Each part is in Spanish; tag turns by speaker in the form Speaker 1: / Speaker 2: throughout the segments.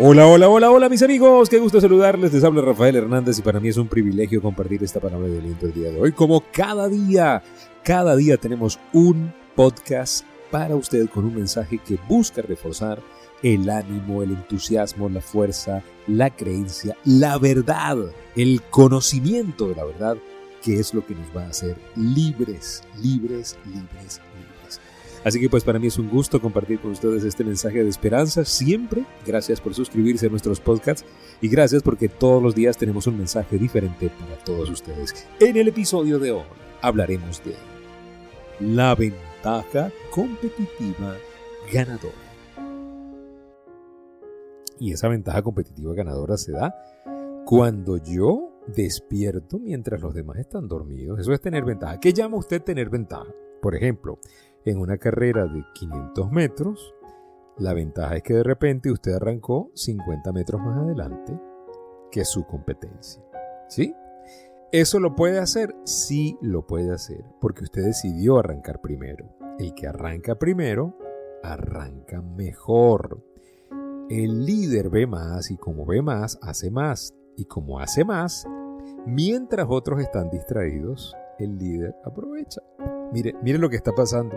Speaker 1: Hola, hola, hola, hola mis amigos, qué gusto saludarles, les habla Rafael Hernández y para mí es un privilegio compartir esta palabra de aliento el día de hoy. Como cada día, cada día tenemos un podcast para usted con un mensaje que busca reforzar el ánimo, el entusiasmo, la fuerza, la creencia, la verdad, el conocimiento de la verdad, que es lo que nos va a hacer libres, libres, libres, libres. Así que pues para mí es un gusto compartir con ustedes este mensaje de esperanza siempre. Gracias por suscribirse a nuestros podcasts y gracias porque todos los días tenemos un mensaje diferente para todos ustedes. En el episodio de hoy hablaremos de la ventaja competitiva ganadora. Y esa ventaja competitiva ganadora se da cuando yo despierto mientras los demás están dormidos. Eso es tener ventaja. ¿Qué llama usted tener ventaja? Por ejemplo, en una carrera de 500 metros, la ventaja es que de repente usted arrancó 50 metros más adelante que su competencia. ¿Sí? ¿Eso lo puede hacer? Sí lo puede hacer, porque usted decidió arrancar primero. El que arranca primero, arranca mejor. El líder ve más y como ve más, hace más. Y como hace más, mientras otros están distraídos, el líder aprovecha. Mire, mire lo que está pasando.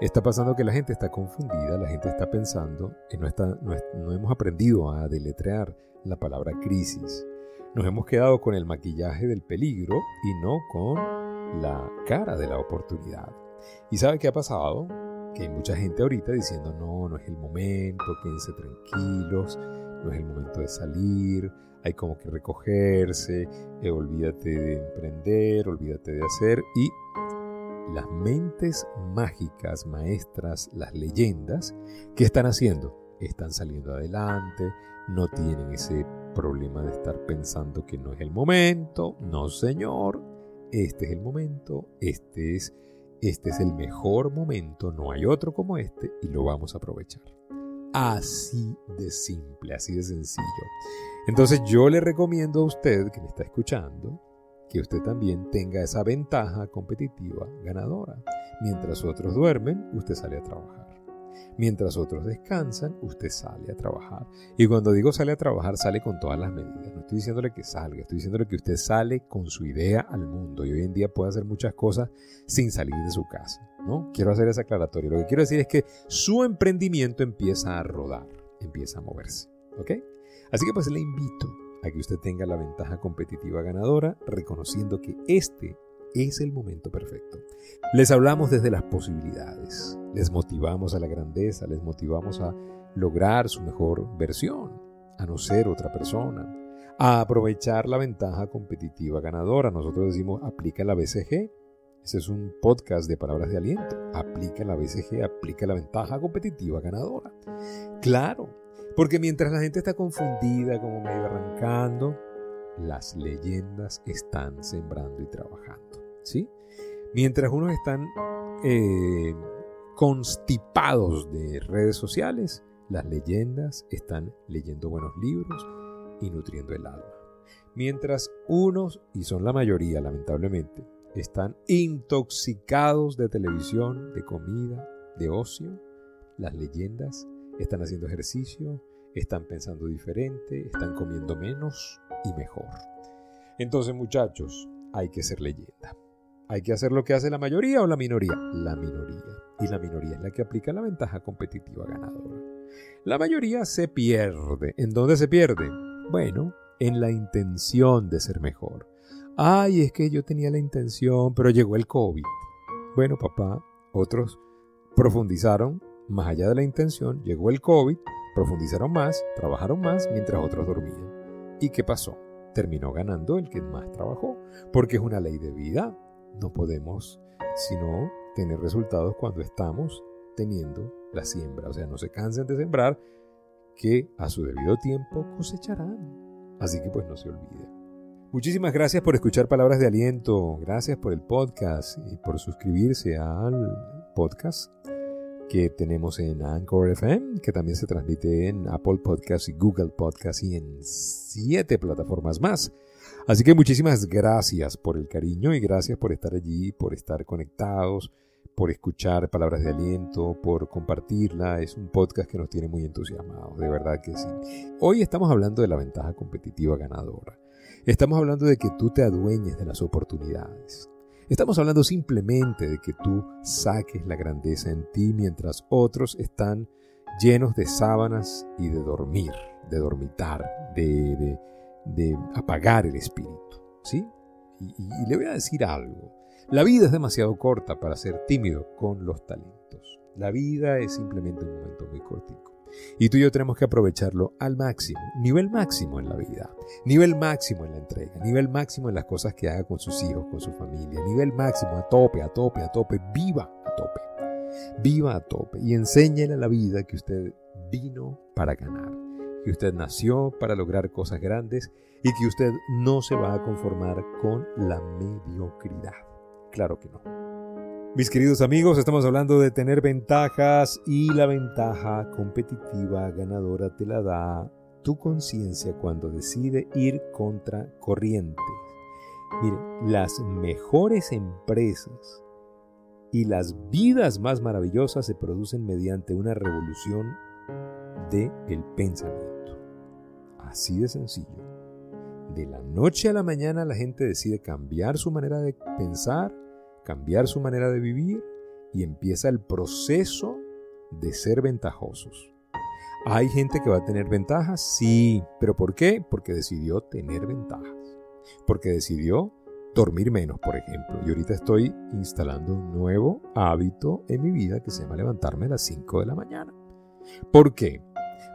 Speaker 1: Está pasando que la gente está confundida, la gente está pensando, y no, hemos aprendido a deletrear la palabra crisis. Nos hemos quedado con el maquillaje del peligro y no con la cara de la oportunidad. ¿Y sabe qué ha pasado? Que hay mucha gente ahorita diciendo, no, no es el momento, quédense tranquilos, no es el momento de salir, hay como que recogerse, eh, olvídate de emprender, olvídate de hacer y las mentes mágicas, maestras, las leyendas, ¿qué están haciendo? Están saliendo adelante, no tienen ese problema de estar pensando que no es el momento, no señor, este es el momento, este es, este es el mejor momento, no hay otro como este y lo vamos a aprovechar. Así de simple, así de sencillo. Entonces yo le recomiendo a usted que me está escuchando que usted también tenga esa ventaja competitiva ganadora. Mientras otros duermen, usted sale a trabajar. Mientras otros descansan, usted sale a trabajar. Y cuando digo sale a trabajar, sale con todas las medidas. No estoy diciéndole que salga, estoy diciéndole que usted sale con su idea al mundo. Y hoy en día puede hacer muchas cosas sin salir de su casa. ¿no? Quiero hacer esa aclaratoria. Lo que quiero decir es que su emprendimiento empieza a rodar, empieza a moverse. ¿Ok? Así que pues le invito a que usted tenga la ventaja competitiva ganadora, reconociendo que este es el momento perfecto. Les hablamos desde las posibilidades, les motivamos a la grandeza, les motivamos a lograr su mejor versión, a no ser otra persona, a aprovechar la ventaja competitiva ganadora. Nosotros decimos aplica la BCG. Ese es un podcast de palabras de aliento. Aplica la BCG, aplica la ventaja competitiva ganadora. Claro, porque mientras la gente está confundida, como medio arrancando, las leyendas están sembrando y trabajando. ¿sí? Mientras unos están eh, constipados de redes sociales, las leyendas están leyendo buenos libros y nutriendo el alma. Mientras unos, y son la mayoría lamentablemente, están intoxicados de televisión, de comida, de ocio, las leyendas están haciendo ejercicio, están pensando diferente, están comiendo menos y mejor. Entonces muchachos, hay que ser leyenda. ¿Hay que hacer lo que hace la mayoría o la minoría? La minoría. Y la minoría es la que aplica la ventaja competitiva ganadora. La mayoría se pierde. ¿En dónde se pierde? Bueno, en la intención de ser mejor. Ay, es que yo tenía la intención, pero llegó el COVID. Bueno, papá, otros profundizaron más allá de la intención, llegó el COVID, profundizaron más, trabajaron más mientras otros dormían. ¿Y qué pasó? Terminó ganando el que más trabajó, porque es una ley de vida. No podemos sino tener resultados cuando estamos teniendo la siembra. O sea, no se cansen de sembrar, que a su debido tiempo cosecharán. Así que pues no se olvide. Muchísimas gracias por escuchar palabras de aliento, gracias por el podcast y por suscribirse al podcast que tenemos en Anchor FM, que también se transmite en Apple Podcasts y Google Podcasts y en siete plataformas más. Así que muchísimas gracias por el cariño y gracias por estar allí, por estar conectados, por escuchar palabras de aliento, por compartirla. Es un podcast que nos tiene muy entusiasmados, de verdad que sí. Hoy estamos hablando de la ventaja competitiva ganadora. Estamos hablando de que tú te adueñes de las oportunidades. Estamos hablando simplemente de que tú saques la grandeza en ti mientras otros están llenos de sábanas y de dormir, de dormitar, de, apagar el espíritu. ¿Sí? y le voy a decir algo. La vida es demasiado corta para ser tímido con los talentos. La vida es simplemente un momento muy cortico. Y tú y yo tenemos que aprovecharlo al máximo, nivel máximo en la vida, nivel máximo en la entrega, nivel máximo en las cosas que haga con sus hijos, con su familia, nivel máximo a tope, a tope, a tope, viva a tope, viva a tope. Y enséñele a la vida que usted vino para ganar, que usted nació para lograr cosas grandes y que usted no se va a conformar con la mediocridad. Claro que no. Mis queridos amigos, estamos hablando de tener ventajas y la ventaja competitiva ganadora te la da tu conciencia cuando decide ir contra corriente. Mire, las mejores empresas y las vidas más maravillosas se producen mediante una revolución de el pensamiento. Así de sencillo. De la noche a la mañana la gente decide cambiar su manera de pensar cambiar su manera de vivir y empieza el proceso de ser ventajosos. ¿Hay gente que va a tener ventajas? Sí, pero ¿por qué? Porque decidió tener ventajas. Porque decidió dormir menos, por ejemplo. Y ahorita estoy instalando un nuevo hábito en mi vida que se llama levantarme a las 5 de la mañana. ¿Por qué?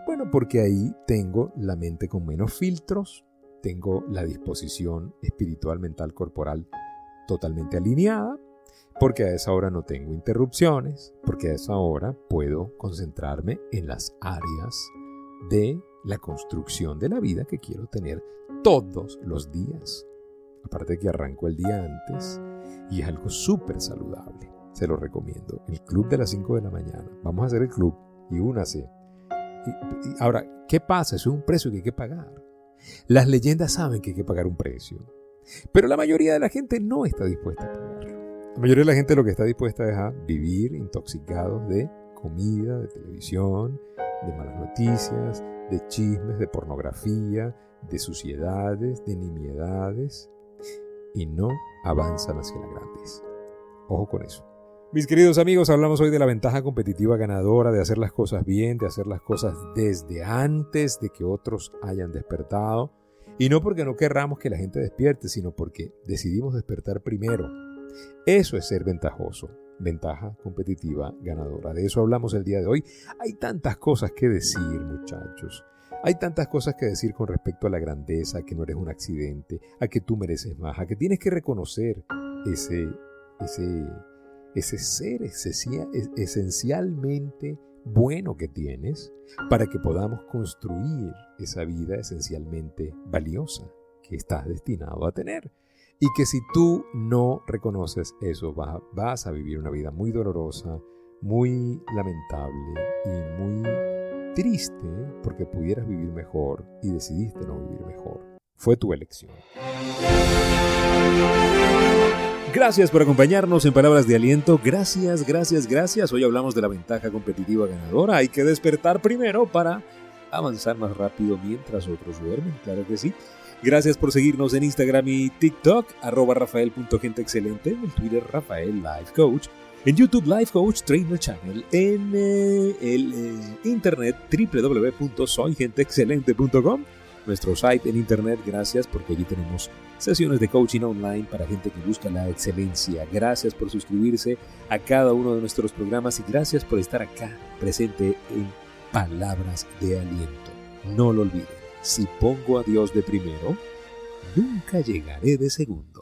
Speaker 1: Bueno, porque ahí tengo la mente con menos filtros, tengo la disposición espiritual, mental, corporal totalmente alineada, porque a esa hora no tengo interrupciones, porque a esa hora puedo concentrarme en las áreas de la construcción de la vida que quiero tener todos los días. Aparte de que arranco el día antes y es algo súper saludable. Se lo recomiendo. El club de las 5 de la mañana. Vamos a hacer el club y únase. Y, ahora, ¿qué pasa? Es un precio que hay que pagar. Las leyendas saben que hay que pagar un precio. Pero la mayoría de la gente no está dispuesta a pagarlo. La mayoría de la gente lo que está dispuesta es a vivir intoxicados de comida, de televisión, de malas noticias, de chismes, de pornografía, de suciedades, de nimiedades, y no avanzan hacia la grandeza. Ojo con eso. Mis queridos amigos, hablamos hoy de la ventaja competitiva ganadora, de hacer las cosas bien, de hacer las cosas desde antes de que otros hayan despertado y no porque no querramos que la gente despierte, sino porque decidimos despertar primero. Eso es ser ventajoso, ventaja competitiva ganadora. De eso hablamos el día de hoy. Hay tantas cosas que decir, muchachos. Hay tantas cosas que decir con respecto a la grandeza, a que no eres un accidente, a que tú mereces más, a que tienes que reconocer ese, ese, ese ser esencialmente bueno que tienes para que podamos construir esa vida esencialmente valiosa que estás destinado a tener. Y que si tú no reconoces eso, vas a vivir una vida muy dolorosa, muy lamentable y muy triste porque pudieras vivir mejor y decidiste no vivir mejor. Fue tu elección. Gracias por acompañarnos en Palabras de Aliento. Gracias, gracias, gracias. Hoy hablamos de la ventaja competitiva ganadora. Hay que despertar primero para avanzar más rápido mientras otros duermen. Claro que sí. Gracias por seguirnos en Instagram y TikTok, arroba rafael.genteexcelente, en Twitter Rafael Life Coach, en YouTube Life Coach Trainer Channel, en eh, el eh, internet www.soygenteexcelente.com nuestro site en internet. Gracias porque allí tenemos sesiones de coaching online para gente que busca la excelencia. Gracias por suscribirse a cada uno de nuestros programas y gracias por estar acá presente en Palabras de Aliento. No lo olviden, si pongo a Dios de primero, nunca llegaré de segundo.